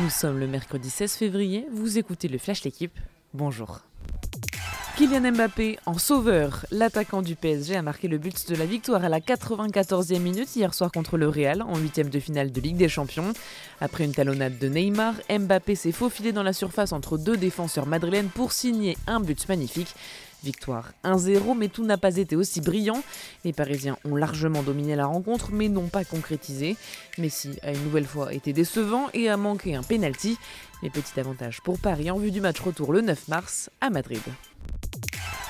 Nous sommes le mercredi 16 février, vous écoutez le Flash L'équipe. Bonjour. Kylian Mbappé en sauveur, l'attaquant du PSG a marqué le but de la victoire à la 94e minute hier soir contre le Real en huitième de finale de Ligue des Champions. Après une talonnade de Neymar, Mbappé s'est faufilé dans la surface entre deux défenseurs madrilènes pour signer un but magnifique. Victoire 1-0, mais tout n'a pas été aussi brillant. Les Parisiens ont largement dominé la rencontre, mais n'ont pas concrétisé. Messi a une nouvelle fois été décevant et a manqué un penalty. Les petits avantages pour Paris en vue du match retour le 9 mars à Madrid.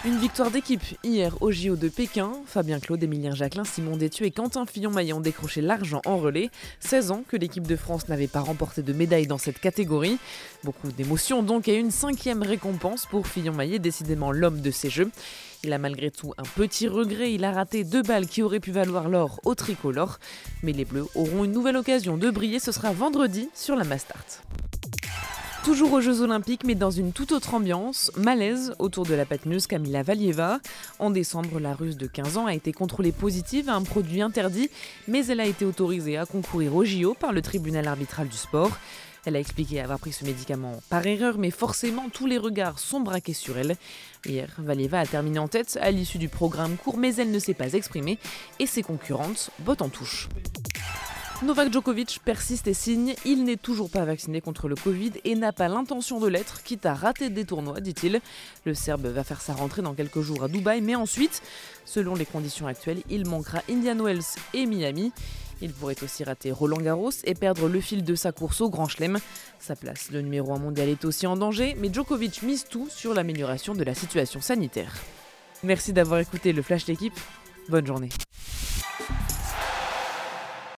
Une victoire d'équipe hier au JO de Pékin. Fabien Claude, Émilien Jacquelin, Simon Détieux et Quentin Fillon-Maillet ont décroché l'argent en relais. 16 ans que l'équipe de France n'avait pas remporté de médaille dans cette catégorie. Beaucoup d'émotions donc et une cinquième récompense pour Fillon-Maillet, décidément l'homme de ces Jeux. Il a malgré tout un petit regret, il a raté deux balles qui auraient pu valoir l'or au tricolore. Mais les Bleus auront une nouvelle occasion de briller, ce sera vendredi sur la Mastart. Toujours aux Jeux Olympiques, mais dans une toute autre ambiance, malaise autour de la patineuse Camila Valieva. En décembre, la Russe de 15 ans a été contrôlée positive à un produit interdit, mais elle a été autorisée à concourir au JO par le tribunal arbitral du sport. Elle a expliqué avoir pris ce médicament par erreur, mais forcément tous les regards sont braqués sur elle. Hier, Valieva a terminé en tête à l'issue du programme court, mais elle ne s'est pas exprimée et ses concurrentes bottent en touche. Novak Djokovic persiste et signe, il n'est toujours pas vacciné contre le Covid et n'a pas l'intention de l'être, quitte à rater des tournois, dit-il. Le Serbe va faire sa rentrée dans quelques jours à Dubaï, mais ensuite, selon les conditions actuelles, il manquera Indian Wells et Miami. Il pourrait aussi rater Roland Garros et perdre le fil de sa course au Grand Chelem. Sa place de numéro 1 mondial est aussi en danger, mais Djokovic mise tout sur l'amélioration de la situation sanitaire. Merci d'avoir écouté le Flash d'équipe. Bonne journée.